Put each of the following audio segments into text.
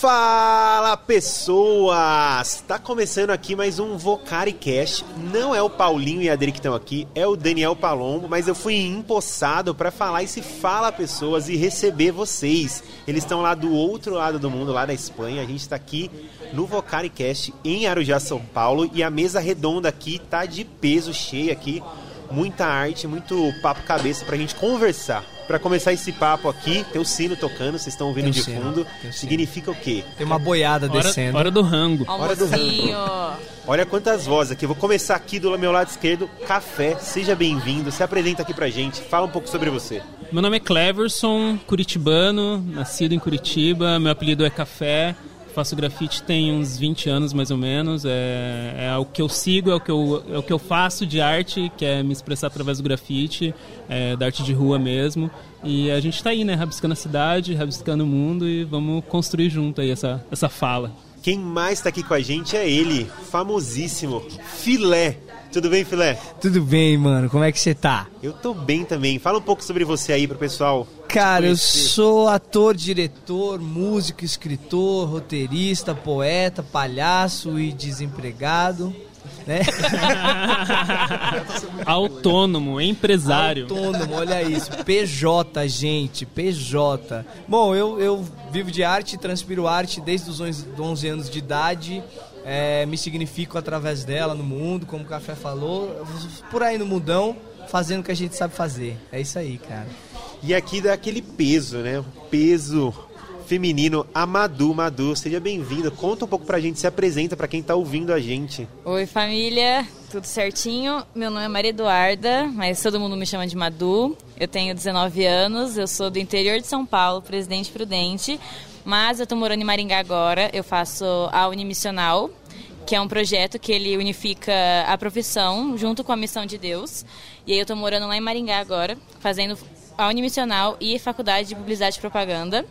Fala pessoas! Tá começando aqui mais um Vocari Cast. Não é o Paulinho e a Adri que estão aqui, é o Daniel Palombo, mas eu fui empossado para falar esse Fala Pessoas e receber vocês. Eles estão lá do outro lado do mundo, lá da Espanha. A gente está aqui no Vocari Cast em Arujá, São Paulo, e a mesa redonda aqui tá de peso cheia aqui. Muita arte, muito papo cabeça pra gente conversar. Para começar esse papo aqui, tem o sino tocando, vocês estão ouvindo Tem de sino, fundo. Significa o quê? Tem uma boiada Hora, descendo. hora do rango. Hora do Almocinho. Olha quantas vozes aqui. Eu vou começar aqui do meu lado esquerdo. Café, seja bem-vindo. Se apresenta aqui pra gente. Fala um pouco sobre você. Meu nome é Cleverson, curitibano, nascido em Curitiba. Meu apelido é Café. Faço grafite tem uns 20 anos mais ou menos. É, é o que eu sigo, é o que eu, é o que eu faço de arte, que é me expressar através do grafite, é, da arte de rua mesmo. E a gente tá aí, né? Rabiscando a cidade, rabiscando o mundo e vamos construir junto aí essa, essa fala. Quem mais tá aqui com a gente é ele, famosíssimo, Filé. Tudo bem, Filé? Tudo bem, mano? Como é que você tá? Eu tô bem também. Fala um pouco sobre você aí pro pessoal. Cara, eu sou ator, diretor, músico, escritor, roteirista, poeta, palhaço e desempregado, né? Autônomo, empresário. Autônomo, olha isso. PJ, gente, PJ. Bom, eu, eu vivo de arte, transpiro arte desde os 11 11 anos de idade. É, me significo através dela no mundo, como o Café falou. Por aí no mundão, fazendo o que a gente sabe fazer. É isso aí, cara. E aqui dá aquele peso, né? Peso feminino. Amadu, Madu, seja bem-vindo. Conta um pouco pra gente, se apresenta pra quem tá ouvindo a gente. Oi, família. Tudo certinho? Meu nome é Maria Eduarda, mas todo mundo me chama de Madu. Eu tenho 19 anos, eu sou do interior de São Paulo, Presidente Prudente, mas eu tô morando em Maringá agora. Eu faço a Unimissional, que é um projeto que ele unifica a profissão junto com a missão de Deus. E aí eu tô morando lá em Maringá agora, fazendo a Unimissional e Faculdade de Publicidade e Propaganda.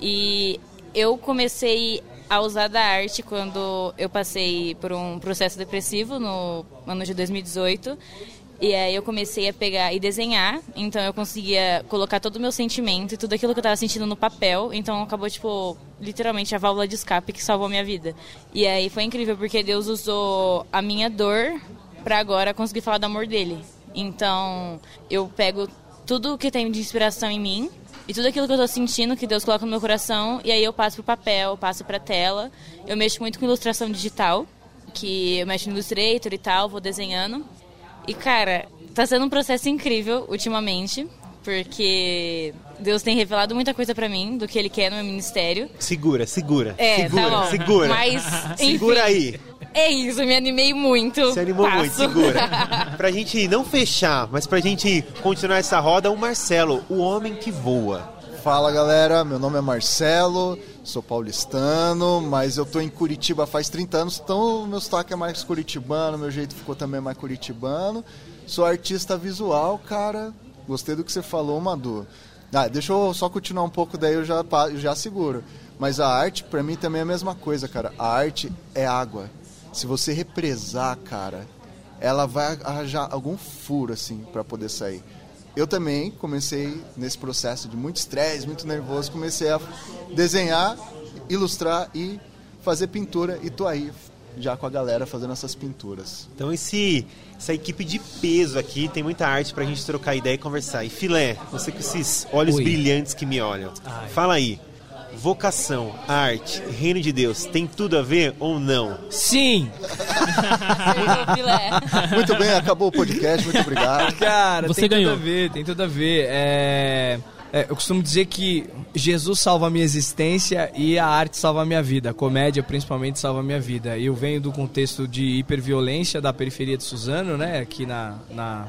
E eu comecei a usar da arte quando eu passei por um processo depressivo no ano de 2018. E aí eu comecei a pegar e desenhar, então eu conseguia colocar todo o meu sentimento e tudo aquilo que eu estava sentindo no papel, então acabou, tipo, literalmente a válvula de escape que salvou a minha vida. E aí foi incrível, porque Deus usou a minha dor para agora conseguir falar do amor dele. Então eu pego tudo que tem de inspiração em mim e tudo aquilo que eu tô sentindo, que Deus coloca no meu coração, e aí eu passo pro papel, passo pra tela. Eu mexo muito com ilustração digital, que eu mexo no Illustrator e tal, vou desenhando. E cara, tá sendo um processo incrível ultimamente, porque Deus tem revelado muita coisa pra mim do que ele quer no meu ministério. Segura, segura. É, segura, tá bom. segura. Mas, segura enfim. aí. É isso, me animei muito. Se animou Passo. muito, segura. Pra gente não fechar, mas pra gente continuar essa roda, o Marcelo, o homem que voa. Fala galera, meu nome é Marcelo, sou paulistano, mas eu tô em Curitiba faz 30 anos, então o meu sotaque é mais curitibano, meu jeito ficou também mais curitibano. Sou artista visual, cara. Gostei do que você falou, Madu. Ah, deixa eu só continuar um pouco, daí eu já, eu já seguro. Mas a arte, pra mim, também é a mesma coisa, cara. A arte é água. Se você represar, cara, ela vai arranjar algum furo, assim, pra poder sair. Eu também comecei nesse processo de muito estresse, muito nervoso, comecei a desenhar, ilustrar e fazer pintura e tô aí já com a galera fazendo essas pinturas. Então esse, essa equipe de peso aqui tem muita arte pra gente trocar ideia e conversar. E filé, você com esses olhos Oi. brilhantes que me olham. Ai. Fala aí. Vocação, arte, reino de Deus, tem tudo a ver ou não? Sim! Muito bem, acabou o podcast, muito obrigado. Cara, Você tem ganhou. tudo a ver, tem tudo a ver. É... é, eu costumo dizer que Jesus salva a minha existência e a arte salva a minha vida. A comédia, principalmente, salva a minha vida. Eu venho do contexto de hiperviolência da periferia de Suzano, né? Aqui na, na,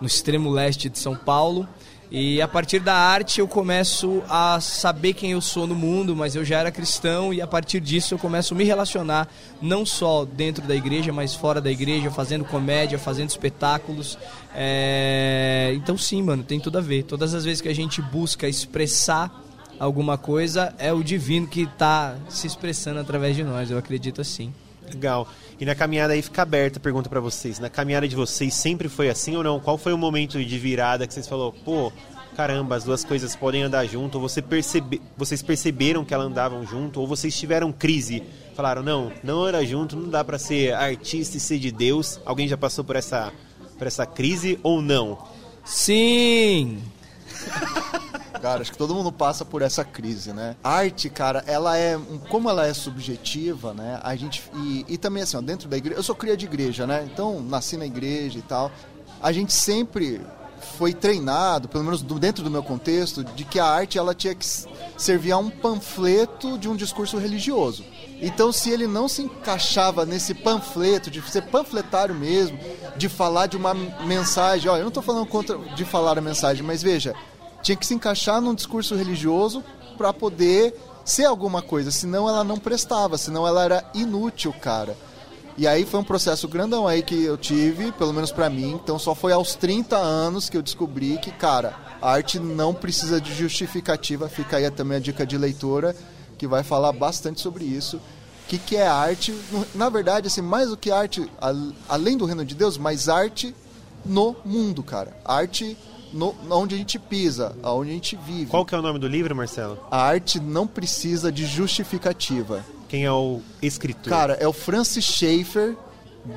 no extremo leste de São Paulo. E a partir da arte eu começo a saber quem eu sou no mundo, mas eu já era cristão e a partir disso eu começo a me relacionar não só dentro da igreja, mas fora da igreja, fazendo comédia, fazendo espetáculos. É, Então sim, mano, tem tudo a ver. Todas as vezes que a gente busca expressar alguma coisa, é o divino que está se expressando através de nós, eu acredito assim. Legal. E na caminhada aí fica aberta a pergunta pra vocês. Na caminhada de vocês sempre foi assim ou não? Qual foi o momento de virada que vocês falou, pô, caramba, as duas coisas podem andar junto, ou você percebe, vocês perceberam que elas andavam junto, ou vocês tiveram crise, falaram, não, não anda junto, não dá para ser artista e ser de Deus. Alguém já passou por essa, por essa crise ou não? Sim! Cara, acho que todo mundo passa por essa crise, né? A arte, cara, ela é. Como ela é subjetiva, né? A gente. E, e também assim, ó, dentro da igreja. Eu sou cria de igreja, né? Então, nasci na igreja e tal. A gente sempre foi treinado, pelo menos dentro do meu contexto, de que a arte ela tinha que servir a um panfleto de um discurso religioso. Então, se ele não se encaixava nesse panfleto, de ser panfletário mesmo, de falar de uma mensagem, olha, eu não estou falando contra de falar a mensagem, mas veja, tinha que se encaixar num discurso religioso para poder ser alguma coisa, senão ela não prestava, senão ela era inútil, cara. E aí foi um processo grandão aí que eu tive, pelo menos para mim. Então só foi aos 30 anos que eu descobri que, cara, a arte não precisa de justificativa. Fica aí também a dica de leitora que vai falar bastante sobre isso. O que, que é arte? Na verdade, assim, mais do que arte, além do reino de Deus, mas arte no mundo, cara. Arte no, onde a gente pisa, onde a gente vive. Qual que é o nome do livro, Marcelo? A arte não precisa de justificativa. Quem é o escritor? Cara, é o Francis Schaeffer,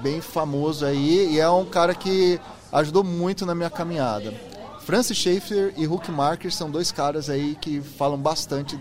bem famoso aí, e é um cara que ajudou muito na minha caminhada. Francis Schaeffer e Hook Marker são dois caras aí que falam bastante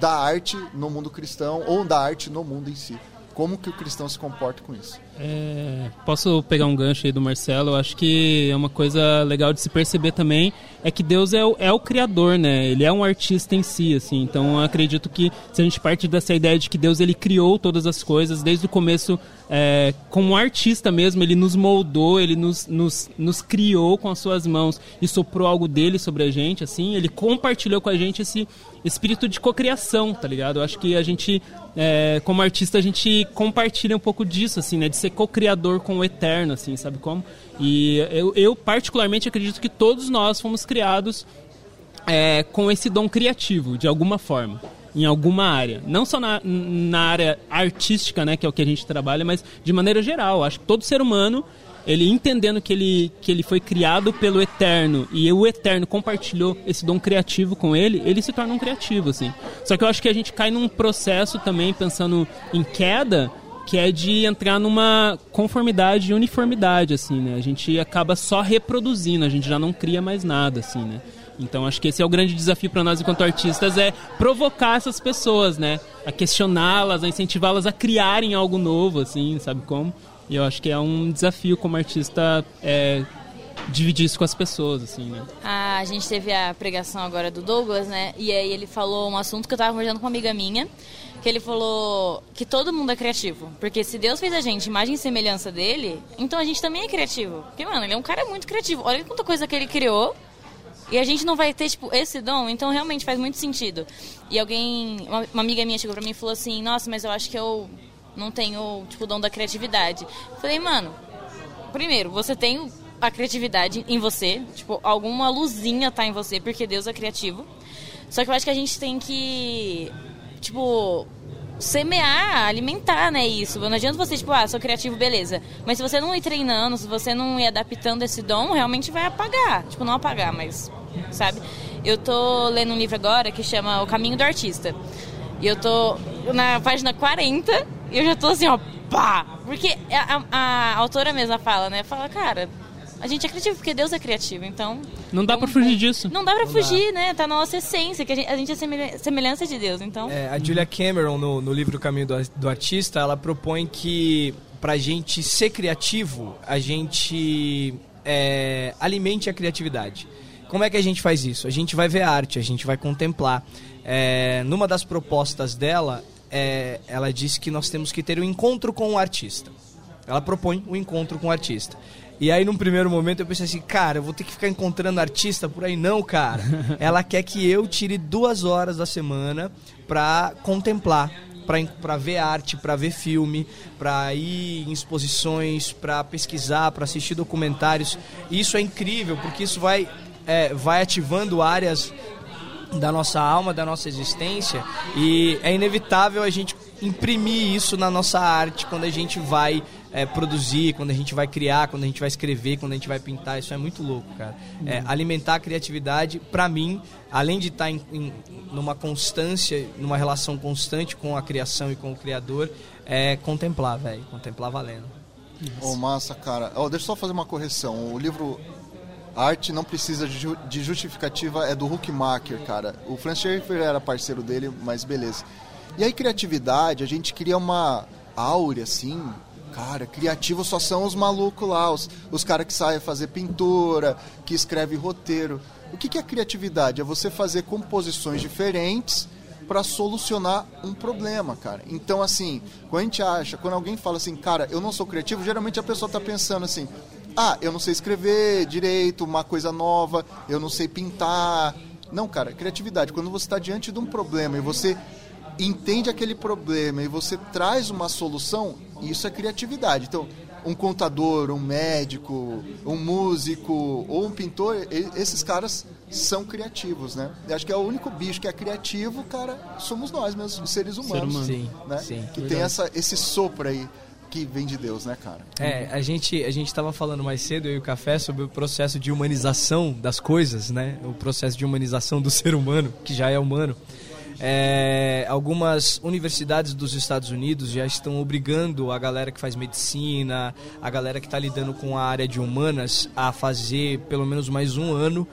da arte no mundo cristão ou da arte no mundo em si. Como que o cristão se comporta com isso? É, posso pegar um gancho aí do Marcelo? Eu acho que é uma coisa legal de se perceber também é que Deus é o, é o criador, né? Ele é um artista em si, assim. Então acredito que se a gente parte dessa ideia de que Deus ele criou todas as coisas desde o começo, é, como artista mesmo, ele nos moldou, ele nos, nos, nos criou com as suas mãos e soprou algo dele sobre a gente, assim. Ele compartilhou com a gente esse espírito de cocriação, tá ligado? Eu acho que a gente, é, como artista, a gente compartilha um pouco disso, assim, né? De ser co-criador com o eterno, assim, sabe como? E eu, eu particularmente acredito que todos nós fomos criados é, com esse dom criativo, de alguma forma, em alguma área. Não só na, na área artística, né, que é o que a gente trabalha, mas de maneira geral. Acho que todo ser humano ele entendendo que ele, que ele foi criado pelo Eterno e o Eterno compartilhou esse dom criativo com ele, ele se torna um criativo, assim. Só que eu acho que a gente cai num processo também, pensando em queda, que é de entrar numa conformidade e uniformidade, assim, né? A gente acaba só reproduzindo, a gente já não cria mais nada, assim, né? Então acho que esse é o grande desafio para nós enquanto artistas é provocar essas pessoas, né? A questioná-las, a incentivá-las a criarem algo novo, assim, sabe como? E eu acho que é um desafio como artista é, dividir isso com as pessoas, assim, né? A gente teve a pregação agora do Douglas, né? E aí ele falou um assunto que eu tava conversando com uma amiga minha, que ele falou que todo mundo é criativo. Porque se Deus fez a gente imagem e semelhança dele, então a gente também é criativo. Porque, mano, ele é um cara muito criativo. Olha quanta coisa que ele criou. E a gente não vai ter, tipo, esse dom, então realmente faz muito sentido. E alguém, uma, uma amiga minha chegou pra mim e falou assim, nossa, mas eu acho que eu não tenho, tipo, o dom da criatividade. falei, mano, primeiro, você tem a criatividade em você, tipo, alguma luzinha tá em você, porque Deus é criativo. Só que eu acho que a gente tem que, tipo, semear, alimentar, né, isso. Não adianta você, tipo, ah, sou criativo, beleza. Mas se você não ir treinando, se você não ir adaptando esse dom, realmente vai apagar. Tipo, não apagar, mas, sabe? Eu tô lendo um livro agora que chama O Caminho do Artista. E eu tô na página 40 e eu já tô assim, ó, pá! Porque a, a, a autora mesma fala, né? Fala, cara, a gente é criativo porque Deus é criativo, então. Não dá para fugir disso. Não dá para fugir, dá. né? Tá na nossa essência, que a gente, a gente é semelhança de Deus, então. É, a Julia Cameron, no, no livro Caminho do, do Artista, ela propõe que pra gente ser criativo, a gente é, alimente a criatividade. Como é que a gente faz isso? A gente vai ver arte, a gente vai contemplar. É, numa das propostas dela, é, ela disse que nós temos que ter um encontro com o artista. Ela propõe um encontro com o artista. E aí, num primeiro momento, eu pensei assim, cara, eu vou ter que ficar encontrando artista por aí. Não, cara. Ela quer que eu tire duas horas da semana pra contemplar, para ver arte, para ver filme, para ir em exposições, para pesquisar, para assistir documentários. E isso é incrível, porque isso vai, é, vai ativando áreas da nossa alma, da nossa existência, e é inevitável a gente imprimir isso na nossa arte quando a gente vai é, produzir, quando a gente vai criar, quando a gente vai escrever, quando a gente vai pintar. Isso é muito louco, cara. É, alimentar a criatividade, pra mim, além de estar em, em- numa constância, numa relação constante com a criação e com o criador, é contemplar, velho. Contemplar valendo. Ô, massa, cara. Ó, deixa eu só fazer uma correção. O livro Arte Não Precisa de Justificativa é do Huckmacher, cara. O Franz Schaeffer era parceiro dele, mas beleza. E aí, criatividade, a gente cria uma áurea, assim... Cara, criativo só são os malucos lá, os, os caras que saem fazer pintura, que escreve roteiro. O que, que é criatividade? É você fazer composições diferentes para solucionar um problema, cara. Então, assim, quando a gente acha, quando alguém fala assim, cara, eu não sou criativo, geralmente a pessoa tá pensando assim, ah, eu não sei escrever direito, uma coisa nova, eu não sei pintar. Não, cara, criatividade. Quando você está diante de um problema e você entende aquele problema e você traz uma solução, isso é criatividade. Então, um contador, um médico, um músico ou um pintor, esses caras são criativos, né? Eu acho que é o único bicho que é criativo, cara, somos nós mesmos, os seres humanos, humano. Sim, né? sim. que tem essa, esse sopro aí que vem de Deus, né, cara? É, a gente a gente estava falando mais cedo eu e o Café sobre o processo de humanização das coisas, né? O processo de humanização do ser humano, que já é humano. É, algumas universidades dos Estados Unidos já estão obrigando a galera que faz medicina, a galera que está lidando com a área de humanas a fazer pelo menos mais um ano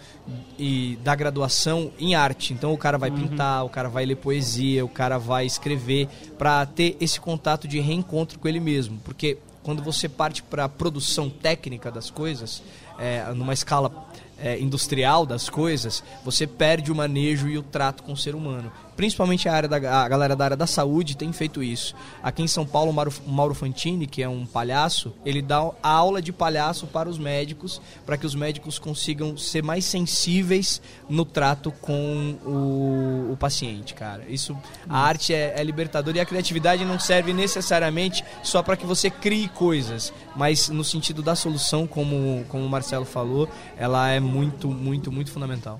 e da graduação em arte. Então o cara vai pintar, o cara vai ler poesia, o cara vai escrever para ter esse contato de reencontro com ele mesmo, porque quando você parte para a produção técnica das coisas, é, numa escala é, industrial das coisas, você perde o manejo e o trato com o ser humano. Principalmente a, área da, a galera da área da saúde tem feito isso. Aqui em São Paulo, o Mauro, Mauro Fantini, que é um palhaço, ele dá aula de palhaço para os médicos, para que os médicos consigam ser mais sensíveis no trato com o, o paciente, cara. Isso, a arte é, é libertadora e a criatividade não serve necessariamente só para que você crie coisas, mas no sentido da solução, como, como o Marcelo falou, ela é muito, muito, muito fundamental.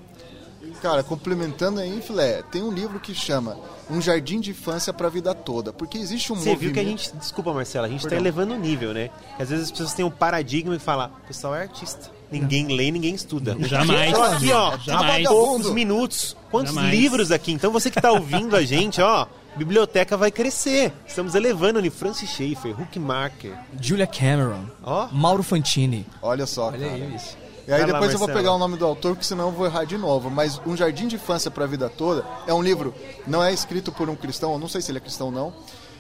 Cara, complementando aí, filé, tem um livro que chama Um Jardim de Infância para a Vida Toda, porque existe um Você movimento... viu que a gente. Desculpa, Marcela, a gente tá Perdão. elevando o nível, né? Que às vezes as pessoas têm um paradigma e falam, o pessoal é artista. Ninguém lê, ninguém estuda. Jamais. Então aqui, ó, Jamais. há poucos minutos. Quantos Jamais. livros aqui? Então você que tá ouvindo a gente, ó, biblioteca vai crescer. Estamos elevando ali Francis Schaeffer, Huckmarker. Julia Cameron, Ó. Mauro Fantini. Olha só, Olha cara. isso. E aí Vai lá, depois eu vou pegar o nome do autor, porque senão eu vou errar de novo. Mas Um Jardim de Infância para a Vida Toda é um livro, não é escrito por um cristão, eu não sei se ele é cristão ou não,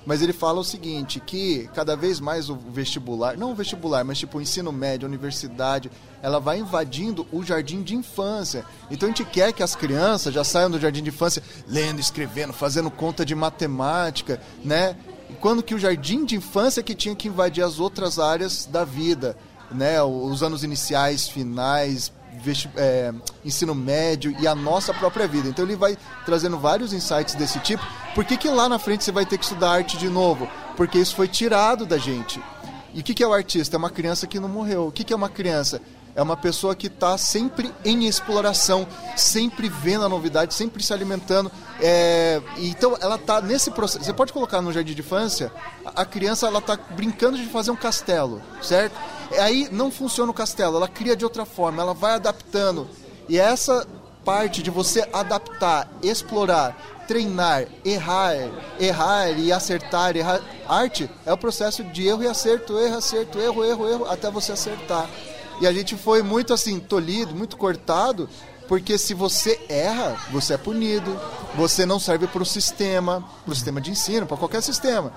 mas ele fala o seguinte, que cada vez mais o vestibular, não o vestibular, mas tipo o ensino médio, a universidade, ela vai invadindo o jardim de infância. Então a gente quer que as crianças já saiam do jardim de infância lendo, escrevendo, fazendo conta de matemática, né? Quando que o jardim de infância que tinha que invadir as outras áreas da vida, né? Os anos iniciais, finais, é, ensino médio e a nossa própria vida. Então ele vai trazendo vários insights desse tipo. Por que, que lá na frente você vai ter que estudar arte de novo? Porque isso foi tirado da gente. E o que, que é o artista? É uma criança que não morreu. O que, que é uma criança? É uma pessoa que está sempre em exploração, sempre vendo a novidade, sempre se alimentando. É, Então ela está nesse processo. Você pode colocar no jardim de infância, a criança ela está brincando de fazer um castelo, certo? Aí não funciona o castelo, ela cria de outra forma, ela vai adaptando. E essa parte de você adaptar, explorar, treinar, errar, errar e acertar, errar. Arte é o processo de erro e acerto, erro, acerto, erro, erro, erro, até você acertar. E a gente foi muito assim, tolhido, muito cortado, porque se você erra, você é punido, você não serve para o sistema, para o sistema de ensino, para qualquer sistema.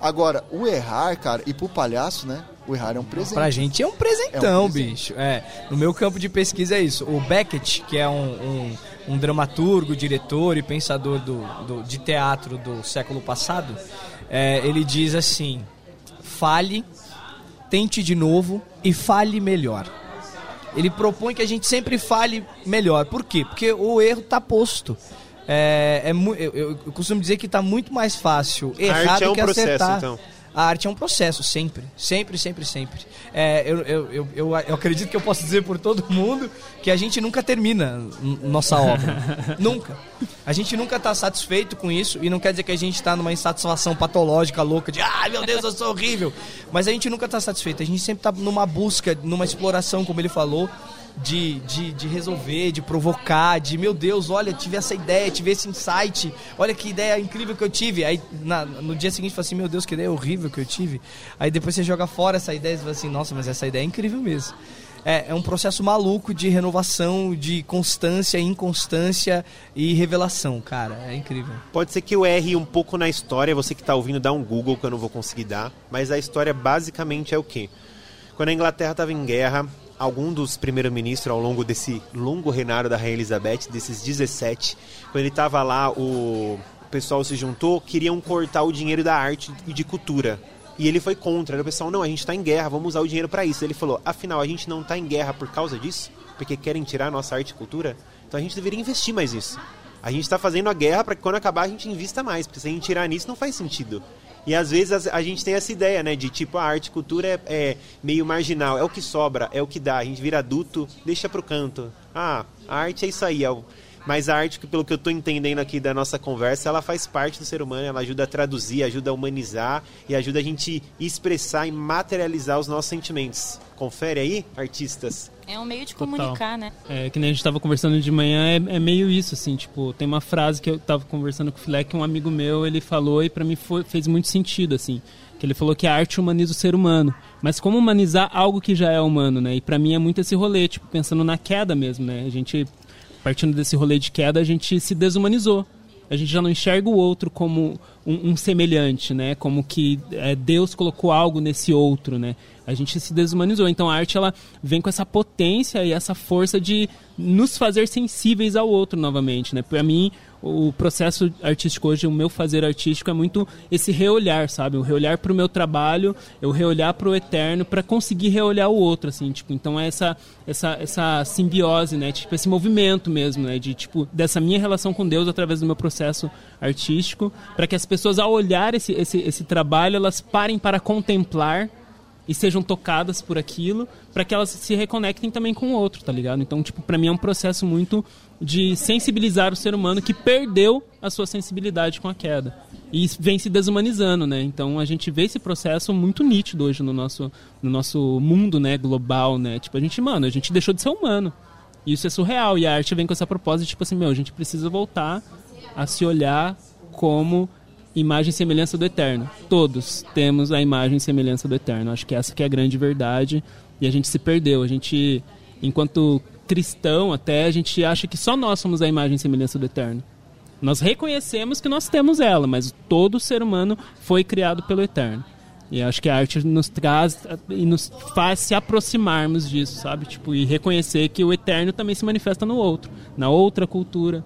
Agora, o errar, cara, e pro palhaço, né? O errar é um presente. Pra gente é um presentão, É um presente. bicho. É, no meu campo de pesquisa é isso. O Beckett, que é um, um, um dramaturgo, diretor e pensador do, do- de teatro do século passado, é, ele diz assim: fale, tente de novo e fale melhor. Ele propõe que a gente sempre fale melhor. Por quê? Porque o erro tá posto. É, é eu, eu- costumo dizer que tá muito mais fácil errar é do um que processo, acertar. então. A arte é um processo, sempre. Sempre, sempre, sempre. É, eu, eu, eu, eu, eu acredito que eu posso dizer por todo mundo que a gente nunca termina nossa obra. nunca. A gente nunca está satisfeito com isso e não quer dizer que a gente está numa insatisfação patológica, louca, de ai meu Deus, eu sou horrível. Mas a gente nunca está satisfeito. A gente sempre está numa busca, numa exploração, como ele falou de, de, de resolver, de provocar, de meu Deus, olha, tive essa ideia, tive esse insight, olha que ideia incrível que eu tive. Aí na, no dia seguinte fala assim, meu Deus, que ideia horrível que eu tive. Aí depois você joga fora essa ideia e fala assim, nossa, mas essa ideia é incrível mesmo. É, é um processo maluco de renovação, de constância, inconstância e revelação, cara. É incrível. Pode ser que eu erre um pouco na história, você que está ouvindo, dá um Google que eu não vou conseguir dar. Mas a história basicamente é o quê? Quando a Inglaterra estava em guerra, algum dos primeiros-ministros ao longo desse longo reinado da Rainha Elizabeth, desses 17, quando ele estava lá, o pessoal se juntou, queriam cortar o dinheiro da arte e de cultura. E ele foi contra. O pessoal, não, a gente está em guerra, vamos usar o dinheiro para isso. Ele falou, afinal, a gente não está em guerra por causa disso? Porque querem tirar nossa arte e cultura? Então a gente deveria investir mais nisso. A gente está fazendo a guerra para que quando acabar a gente invista mais, porque se a gente tirar nisso não faz sentido. E às vezes a, a, gente tem essa ideia, né? De tipo, a arte e cultura é, é, meio marginal, é o que sobra, é o que dá. A gente vira adulto, deixa pro canto. Ah, a arte é isso aí, é o, mas a arte, pelo que eu estou entendendo aqui da nossa conversa, ela faz parte do ser humano, ela ajuda a traduzir, ajuda a humanizar e ajuda a gente expressar e materializar os nossos sentimentos. Confere aí, artistas. É um meio de Total. comunicar, né? É, que nem a gente estava conversando de manhã, é, é, meio isso, assim, tipo, tem uma frase que eu estava conversando com o Filé, que um amigo meu, ele falou e para mim foi, fez muito sentido, assim, que ele falou que a arte humaniza o ser humano, mas como humanizar algo que já é humano, né? E para mim é muito esse rolê, tipo, pensando na queda mesmo, né? A gente partindo desse rolê de queda, a gente se desumanizou. A gente já não enxerga o outro como um, um semelhante, né? Como que é, Deus colocou algo nesse outro, né? A gente se desumanizou. Então a arte ela vem com essa potência e essa força de nos fazer sensíveis ao outro novamente, né? Para mim, o processo artístico hoje, o meu fazer artístico é muito esse reolhar, sabe? O reolhar para o meu trabalho, eu reolhar para o eterno para conseguir reolhar o outro, assim, tipo, então é essa essa essa simbiose, né? Tipo esse movimento mesmo, né? De tipo dessa minha relação com Deus através do meu processo artístico, para que as pessoas ao olhar esse, esse esse trabalho, elas parem para contemplar e sejam tocadas por aquilo, para que elas se reconectem também com o outro, tá ligado? Então, tipo, para mim é um processo muito de sensibilizar o ser humano que perdeu a sua sensibilidade com a queda e vem se desumanizando, né? Então a gente vê esse processo muito nítido hoje no nosso, no nosso mundo, né, global, né? Tipo, a gente, mano, a gente deixou de ser humano. E isso é surreal e a arte vem com essa proposta tipo assim, meu, a gente precisa voltar a se olhar como imagem e semelhança do eterno. Todos temos a imagem e semelhança do eterno. Acho que essa que é a grande verdade e a gente se perdeu. A gente enquanto cristão até, a gente acha que só nós somos a imagem e semelhança do Eterno. Nós reconhecemos que nós temos ela, mas todo ser humano foi criado pelo Eterno. E acho que a arte nos traz e nos faz se aproximarmos disso, sabe? Tipo, e reconhecer que o eterno também se manifesta no outro, na outra cultura,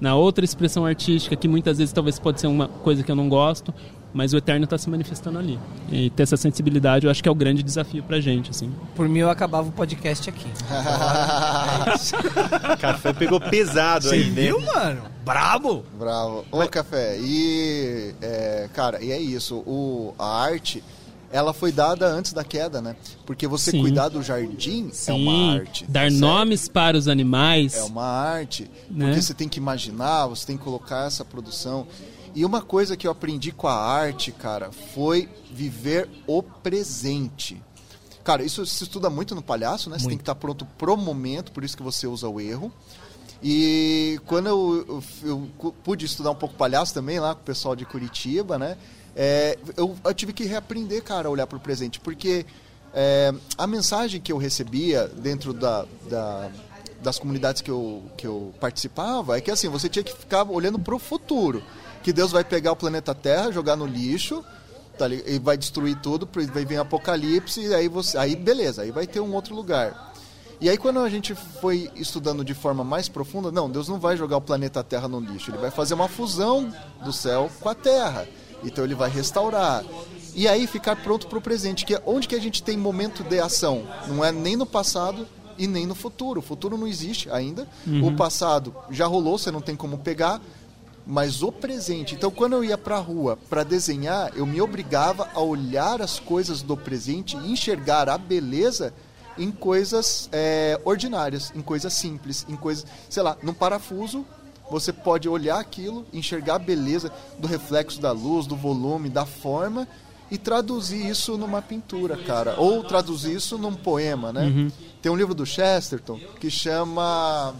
na outra expressão artística, que muitas vezes talvez pode ser uma coisa que eu não gosto, mas o eterno está se manifestando ali. E ter essa sensibilidade, eu acho que é o grande desafio pra gente, assim. Por mim, eu acabava o podcast aqui. Café pegou pesado Você aí, né? viu, mano? Brabo! Bravo. Ô, Café, e... É, cara, e é isso. O, a arte ela foi dada antes da queda, né? Porque você Sim. cuidar do jardim Sim. é uma arte. Dar tá nomes para os animais é uma arte. Né? Porque você tem que imaginar, você tem que colocar essa produção. E uma coisa que eu aprendi com a arte, cara, foi viver o presente. Cara, isso se estuda muito no palhaço, né? Muito. Você tem que estar pronto pro momento, por isso que você usa o erro. E quando eu, eu, eu pude estudar um pouco palhaço também lá com o pessoal de Curitiba, né? É, eu, eu, tive que reaprender, cara, a olhar para o presente, porque é, a mensagem que eu recebia dentro da, da, das comunidades que eu, que eu participava é que assim, você tinha que ficar olhando para o futuro que Deus vai pegar o planeta Terra, jogar no lixo, tá, e vai destruir tudo, vai vir apocalipse, e aí você, aí beleza, aí vai ter um outro lugar. E aí quando a gente foi estudando de forma mais profunda, não, Deus não vai jogar o planeta Terra no lixo, ele vai fazer uma fusão do céu com a Terra. Então ele vai restaurar. E aí ficar pronto para o presente, que é onde que a gente tem momento de ação, não é nem no passado e nem no futuro. O futuro não existe ainda. Uhum. O passado já rolou, você não tem como pegar mas o presente. Então, quando eu ia para a rua para desenhar, eu me obrigava a olhar as coisas do presente e enxergar a beleza em coisas é, ordinárias, em coisas simples, em coisas, sei lá, num parafuso. Você pode olhar aquilo, enxergar a beleza do reflexo da luz, do volume, da forma e traduzir isso numa pintura, cara. Ou traduzir isso num poema, né? Uhum. Tem um livro do Chesterton que chama.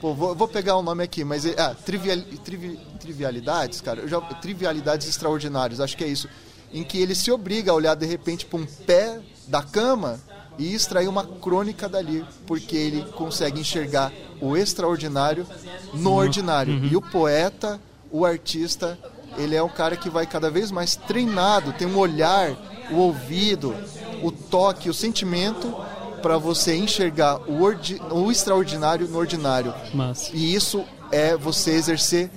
Pô, vou, vou pegar o nome aqui, mas. é- Ah, trivial, trivi- trivialidades, cara. Eu já, trivialidades extraordinárias, acho que é isso. Em que ele se obriga a olhar de repente para um pé da cama e extrair uma crônica dali, porque ele consegue enxergar o extraordinário no ordinário. E o poeta, o artista, ele é um cara que vai cada vez mais treinado, tem um olhar, o ouvido, o toque, o sentimento para você enxergar o, ordi- o extraordinário no ordinário. Massa. E isso é você exercer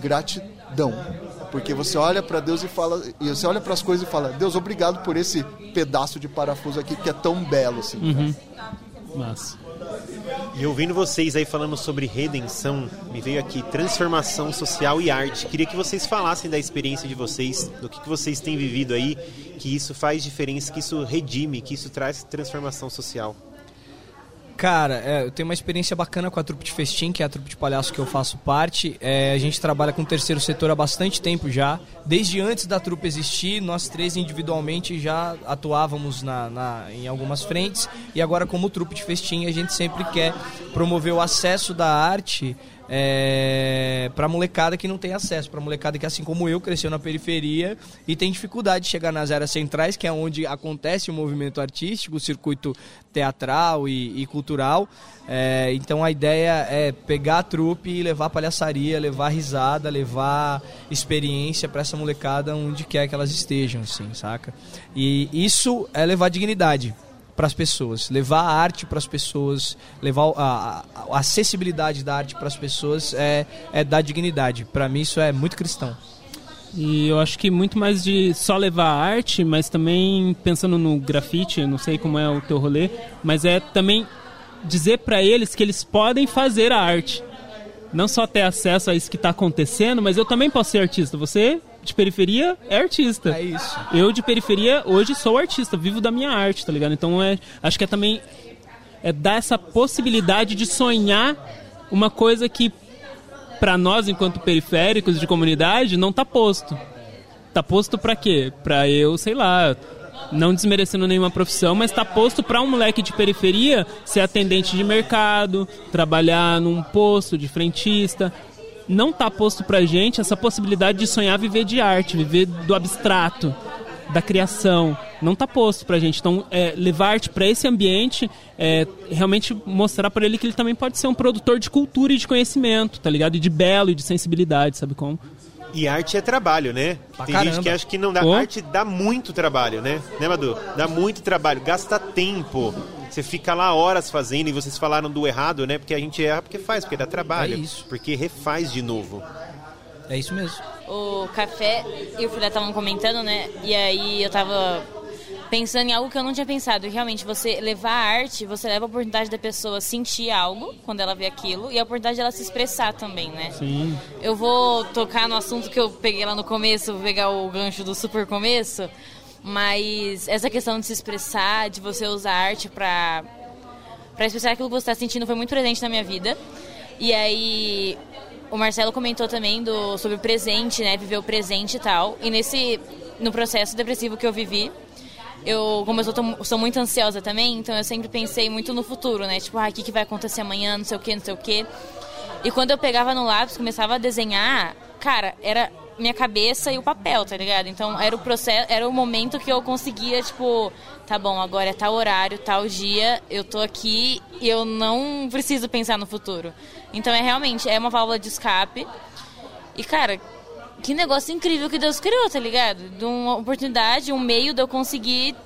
gratidão. Porque você olha para Deus e fala, e você olha para as coisas e fala: "Deus, obrigado por esse pedaço de parafuso aqui que é tão belo assim". Uhum. Massa. E ouvindo vocês aí falando sobre redenção, me veio aqui transformação social e arte. Queria que vocês falassem da experiência de vocês, do que, que vocês têm vivido aí, que isso faz diferença, que isso redime, que isso traz transformação social. Cara, é, eu tenho uma experiência bacana com a trupe de festim, que é a trupe de palhaço que eu faço parte. É, a gente trabalha com o terceiro setor há bastante tempo já. Desde antes da trupe existir, nós três individualmente já atuávamos na, na- em algumas frentes. E agora, como trupe de festim, a gente sempre quer promover o acesso da arte é, para molecada que não tem acesso, para molecada que, assim como eu, cresceu na periferia e tem dificuldade de chegar nas áreas centrais, que é onde acontece o movimento artístico, o circuito teatral e, e cultural. É, então a ideia é pegar a trupe e levar palhaçaria, levar risada, levar experiência para essa molecada onde quer que elas estejam, assim, saca? E isso é levar dignidade para as pessoas, levar a arte para as pessoas, levar a, a- a acessibilidade da arte para as pessoas é, é dar dignidade. Para mim isso é muito cristão. E eu acho que muito mais de só levar a arte, mas também pensando no grafite, não sei como é o teu rolê, mas é também dizer pra eles que eles podem fazer a arte. Não só ter acesso a isso que tá acontecendo, mas eu também posso ser artista. Você, de periferia, é artista. É isso. Eu, de periferia, hoje sou artista, vivo da minha arte, tá ligado? Então, é, acho que é também é dar essa possibilidade de sonhar uma coisa que para nós enquanto periféricos de comunidade não tá posto. Tá posto pra quê? Pra eu, sei lá, não desmerecendo nenhuma profissão, mas tá posto pra um moleque de periferia ser atendente de mercado, trabalhar num posto de frentista. Não tá posto pra gente essa possibilidade de sonhar viver de arte, viver do abstrato, da criação. Não tá posto pra gente. Então, é, levar arte pra esse ambiente é realmente mostrar pra ele que ele também pode ser um produtor de cultura e de conhecimento, tá ligado? E de belo e de sensibilidade, sabe como? E arte é trabalho, né? Pra Tem gente caramba. que acha que não dá. Ô. Arte dá muito trabalho, né? Né, Madu? Dá muito trabalho, gasta tempo. Você fica lá horas fazendo e vocês falaram do errado, né? Porque a gente erra porque faz, porque dá trabalho. É isso. Porque refaz de novo. É isso mesmo. O café e o filé estavam comentando, né? E aí eu tava pensando em algo que eu não tinha pensado. E Realmente, você levar a arte, você leva a oportunidade da pessoa sentir algo quando ela vê aquilo e a oportunidade dela se expressar também, né? Sim. Eu vou tocar no assunto que eu peguei lá no começo, vou pegar o gancho do super começo, mas essa questão de se expressar, de você usar arte pra expressar aquilo que você está sentindo foi muito presente na minha vida. E aí o Marcelo comentou também do, sobre o presente, né? Viver o presente e tal. E nesse no processo depressivo que eu vivi, eu, como eu sou, sou muito ansiosa também, então eu sempre pensei muito no futuro, né? Tipo, ah, o que, que vai acontecer amanhã, não sei o que, não sei o que. E quando eu pegava no lápis, começava a desenhar, cara, era minha cabeça e o papel, tá ligado? Então era o processo, era o momento que eu conseguia, tipo, tá bom, agora é tal horário, tal dia, eu tô aqui e eu não preciso pensar no futuro. Então é realmente, é uma válvula de escape. E cara, que negócio incrível que Deus criou, tá ligado? De uma oportunidade, um meio de eu conseguir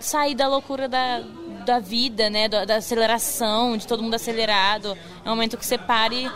sair da loucura da, da vida, né? Da, da, aceleração, de todo mundo acelerado. É um momento que você para e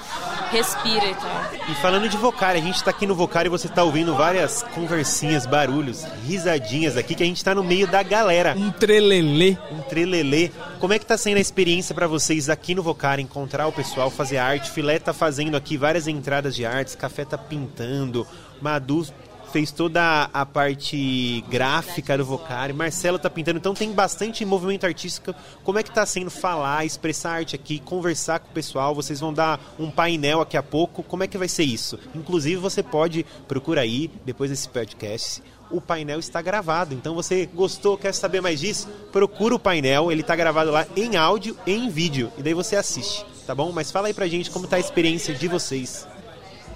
respira e tal. E falando de Vocari, a gente está aqui no Vocari e você está ouvindo várias conversinhas, barulhos, risadinhas aqui, que a gente está no meio da galera. Um trelelê. Um trelelê. Como é que está sendo a experiência para vocês aqui no Vocari, encontrar o pessoal, fazer arte? Filé tá fazendo aqui várias entradas de artes, Café tá pintando, Madu fez toda a parte gráfica do Vocari, Marcelo tá pintando, então tem bastante movimento artístico. Como é que tá sendo falar, expressar arte aqui, conversar com o pessoal? Vocês vão dar um painel aqui a pouco. Como é que vai ser isso? Inclusive você pode procurar aí depois desse podcast o painel está gravado. Então você gostou, quer saber mais disso? Procura o painel, ele está gravado lá em áudio e em vídeo. E daí você assiste, tá bom? Mas fala aí pra gente como tá a experiência de vocês.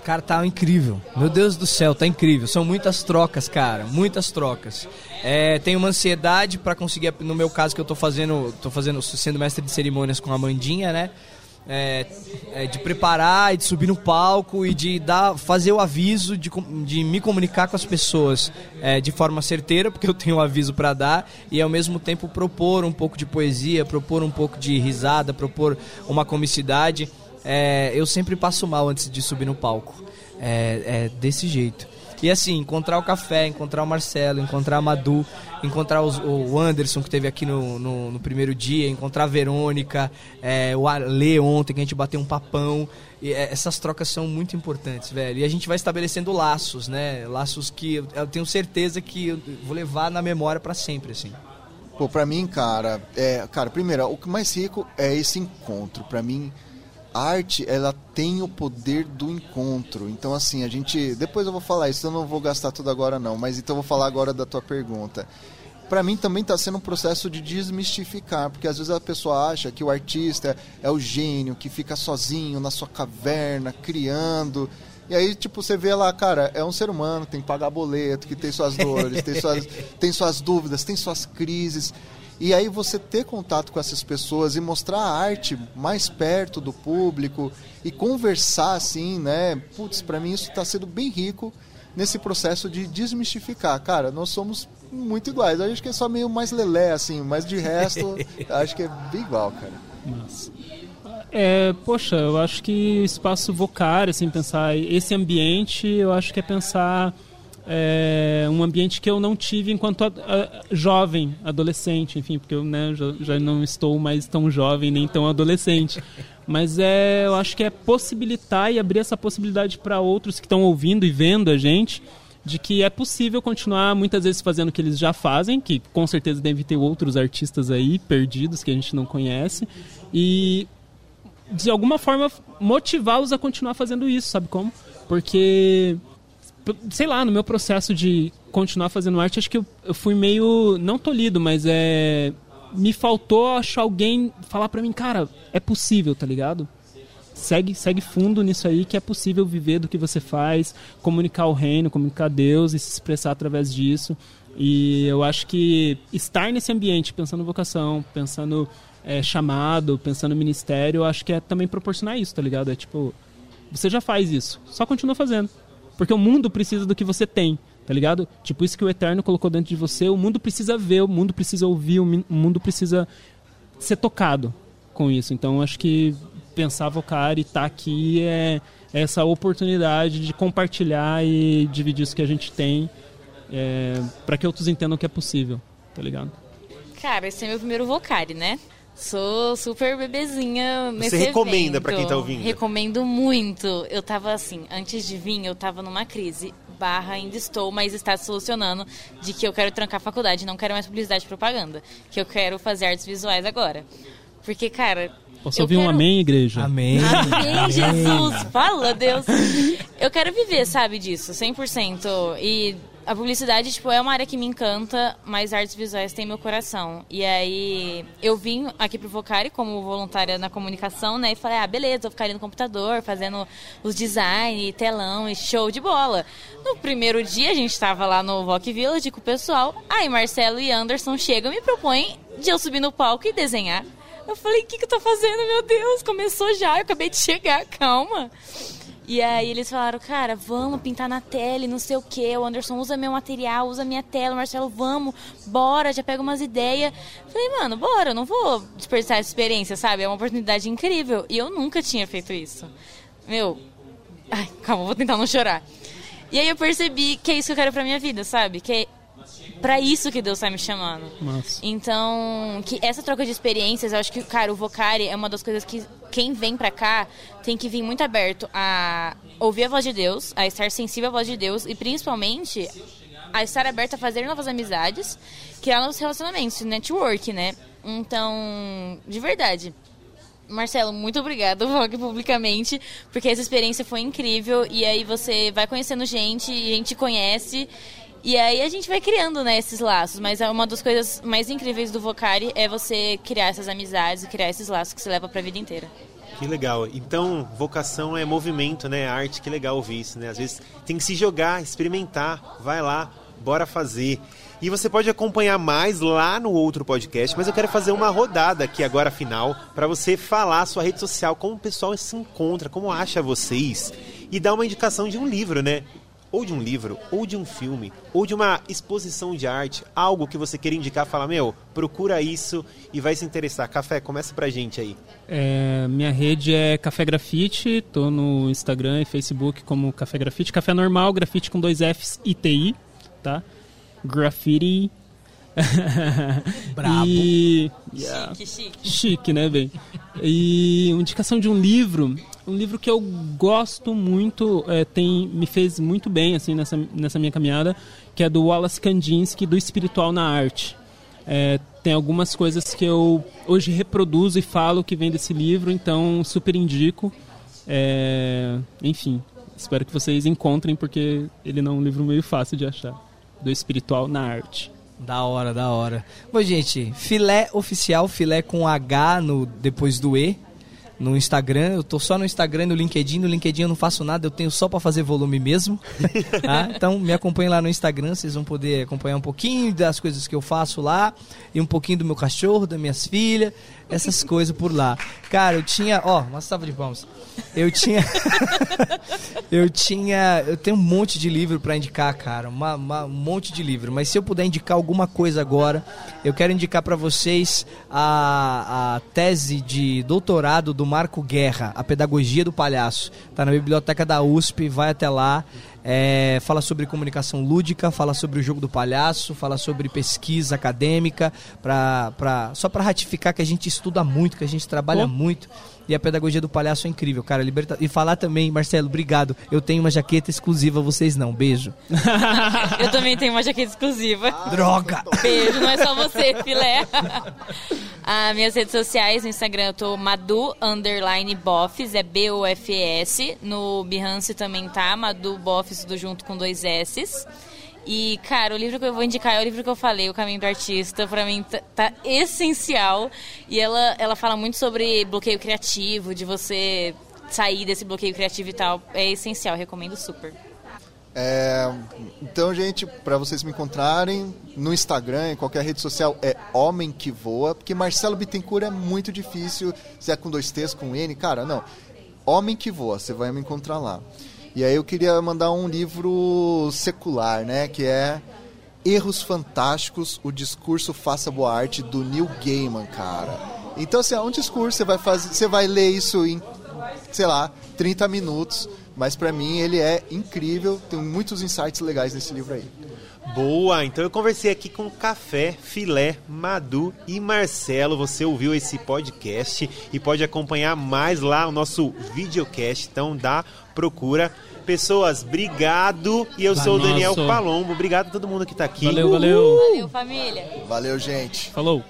Cara, tá incrível. Meu Deus do céu, tá incrível. São muitas trocas, cara. Muitas trocas. É, tenho uma ansiedade para conseguir, no meu caso que eu tô fazendo, tô fazendo, sendo mestre de cerimônias com a Mandinha, né? É, é, de preparar e de subir no palco e de dar, fazer o aviso, de, de me comunicar com as pessoas é, de forma certeira, porque eu tenho um aviso para dar, e ao mesmo tempo propor um pouco de poesia, propor um pouco de risada, propor uma comicidade é, eu sempre passo mal antes de subir no palco. É, é, desse jeito. E assim, encontrar o Café, encontrar o Marcelo, encontrar a Madu, encontrar os, o Anderson que teve aqui no, no, no primeiro dia, encontrar a Verônica, é, o Ale ontem que a gente bateu um papão. E, é, essas trocas são muito importantes, velho. E a gente vai estabelecendo laços, né? Laços que eu, tenho certeza que eu vou levar na memória para sempre, assim. Pô, pra mim, cara, é, cara, primeiro, o que mais rico é esse encontro. Pra mim, arte ela tem o poder do encontro. Então assim, a gente, depois eu vou falar isso, eu não vou gastar tudo agora não, mas então eu vou falar agora da tua pergunta. Para mim também está sendo um processo de desmistificar, porque às vezes a pessoa acha que o artista é o gênio que fica sozinho na sua caverna criando. E aí, tipo, você vê lá, cara, é um ser humano, tem que pagar boleto, que tem suas dores, tem suas, tem suas dúvidas, tem suas crises. E aí você ter contato com essas pessoas e mostrar a arte mais perto do público e conversar assim, né? Putz, para mim isso está sendo bem rico nesse processo de desmistificar. Cara, nós somos muito iguais. Eu acho que é só meio mais lelé, assim, mas de resto, acho que é bem igual, cara. Nossa. É, poxa, eu acho que espaço vocar, assim, pensar esse ambiente, eu acho que é pensar é, um ambiente que eu não tive enquanto a, a, jovem, adolescente, enfim, porque eu né, já, já, não estou mais tão jovem nem tão adolescente. Mas é, eu acho que é possibilitar e abrir essa possibilidade para outros que estão ouvindo e vendo a gente de que é possível continuar muitas vezes fazendo o que eles já fazem, que com certeza deve ter outros artistas aí perdidos que a gente não conhece, e de alguma forma motivá-los a continuar fazendo isso, sabe como? Porque sei lá, no meu processo de continuar fazendo arte, acho que eu, eu fui meio, não tolhido, mas é me faltou achar alguém falar para mim, cara, é possível, tá ligado? Segue, segue fundo nisso aí que é possível viver do que você faz, comunicar o reino, comunicar Deus e se expressar através disso. E eu acho que estar nesse ambiente, pensando vocação, pensando é, chamado, pensando ministério, eu acho que é também proporcionar isso, tá ligado? É tipo, você já faz isso, só continua fazendo. Porque o mundo precisa do que você tem, tá ligado? Tipo, isso que o Eterno colocou dentro de você, o mundo precisa ver, o mundo precisa ouvir, o mundo precisa ser tocado com isso. Então, acho que pensar vocar e estar tá aqui é, essa oportunidade de compartilhar e dividir isso que a gente tem é, para que outros entendam que é possível, tá ligado? Cara, esse é meu primeiro vocare, né? Sou super bebezinha nesse Você recomenda para quem tá ouvindo? Recomendo muito. Eu tava assim, antes de vir, eu tava numa crise. Barra ainda estou, mas está solucionando de que eu quero trancar a faculdade, não quero mais publicidade e propaganda. Que eu quero fazer artes visuais agora. Porque, cara. Posso ouvir quero... um amém, igreja? Amém. Amém, Jesus. Fala, Deus. Eu quero viver, sabe, disso, 100%. E a publicidade, tipo, é uma área que me encanta, mas artes visuais tem meu coração. E aí, eu vim aqui pro Vocari como voluntária na comunicação, né? E falei, ah, beleza, vou ficar ali no computador, fazendo os design, telão e show de bola. No primeiro dia, a gente tava lá no Voc Village com o pessoal. Aí, Marcelo e Anderson chegam e me propõem de eu subir no palco e desenhar. Eu falei, o que, que eu tô fazendo, meu Deus? Começou já, eu acabei de chegar, calma. E aí eles falaram, cara, vamos pintar na tela e não sei o que. O Anderson usa meu material, usa minha tela. O Marcelo, vamos, bora, já pega umas ideias. Falei, mano, bora, eu não vou desperdiçar essa experiência, sabe? É uma oportunidade incrível. E eu nunca tinha feito isso. Meu, ai, calma, vou tentar não chorar. E aí eu percebi que é isso que eu quero pra minha vida, sabe? Que é para isso que Deus tá me chamando. Nossa. Então, que essa troca de experiências, eu acho que, cara, o Vocari é uma das coisas que quem vem pra cá tem que vir muito aberto a ouvir a voz de Deus, a estar sensível à voz de Deus e principalmente a estar aberto a fazer novas amizades, criar novos relacionamentos, network, né? Então, de verdade. Marcelo, muito obrigado, vou aqui publicamente, porque essa experiência foi incrível e aí você vai conhecendo gente, e a gente conhece e aí a gente vai criando, né, esses laços. Mas é uma das coisas mais incríveis do Vocari é você criar essas amizades e criar esses laços que você leva para a vida inteira. Que legal. Então, vocação é movimento, né? Arte, que legal ouvir isso, né? Às vezes tem que se jogar, experimentar. Vai lá, bora fazer. E você pode acompanhar mais lá no outro podcast, mas eu quero fazer uma rodada aqui agora final para você falar a sua rede social, como o pessoal se encontra, como acha vocês e dar uma indicação de um livro, né? Ou de um livro, ou de um filme, ou de uma exposição de arte, algo que você queira indicar, fala, meu, procura isso e vai se interessar. Café, começa pra gente aí. É, minha rede é Café Grafite, tô no Instagram e Facebook como Café Grafite. Café normal, grafite com dois Fs e TI, tá? Graffiti. Brabo. E... Chique, chique. Chique, né, bem? E indicação de um livro, um livro que eu gosto muito, é, tem me fez muito bem assim nessa, nessa minha caminhada, que é do Wallace Kandinsky, do Espiritual na Arte. É, tem algumas coisas que eu hoje reproduzo e falo que vem desse livro, então super indico. É, enfim, espero que vocês encontrem, porque ele não é um livro meio fácil de achar. Do Espiritual na Arte. Da hora, da hora. Bom, gente, filé oficial, filé com H no, depois do E, no Instagram. Eu tô só no Instagram e no LinkedIn. No LinkedIn eu não faço nada, eu tenho só para fazer volume mesmo. tá? Então me acompanhem lá no Instagram, vocês vão poder acompanhar um pouquinho das coisas que eu faço lá e um pouquinho do meu cachorro, das minhas filhas, essas coisas por lá. Cara, eu tinha, ó, uma salva de palmas. Eu tinha Eu tinha, eu tenho um monte de livro para indicar, cara, uma, uma- um monte de livro, mas se eu puder indicar alguma coisa agora, eu quero indicar para vocês a, a tese de doutorado do Marco Guerra, A Pedagogia do Palhaço. Tá na biblioteca da USP, vai até lá. É, fala sobre comunicação lúdica, fala sobre o jogo do palhaço, fala sobre pesquisa acadêmica, pra, pra, só para ratificar que a gente estuda muito, que a gente trabalha Pô. muito. E a pedagogia do palhaço é incrível, cara. Liberta... E falar também, Marcelo, obrigado. Eu tenho uma jaqueta exclusiva, vocês não. Beijo. Eu também tenho uma jaqueta exclusiva. Droga! Beijo, não é só você, filé. As minhas redes sociais, no Instagram eu tô Madu underline Bofs, é B-O-F-S. No Behance também tá, Madu Bofs, tudo junto com dois S's. E, cara, o livro que eu vou indicar é o livro que eu falei, O Caminho do Artista. Pra mim tá, tá essencial. E ela, ela fala muito sobre bloqueio criativo, de você sair desse bloqueio criativo e tal. É essencial, recomendo super. É, então, gente, para vocês me encontrarem no Instagram, em qualquer rede social, é Homem que Voa, porque Marcelo Bittencourt é muito difícil, se é com dois T's, com N, cara, não. Homem que Voa, você vai me encontrar lá. E aí eu queria mandar um livro secular, né, que é Erros Fantásticos, o discurso Faça Boa Arte, do Neil Gaiman, cara. Então, assim, é um discurso, você vai, fazer, você vai ler isso em sei lá, 30 minutos. Mas pra mim ele é incrível, tem muitos insights legais nesse livro aí. Boa, então eu conversei aqui com Café, Filé, Madu e Marcelo. Você ouviu esse podcast e pode acompanhar mais lá o nosso videocast. Então dá procura. Pessoas, obrigado. E eu sou o Daniel Nossa. Palombo. Obrigado a todo mundo que tá aqui. Valeu, valeu. Valeu, família! Valeu, gente. Falou.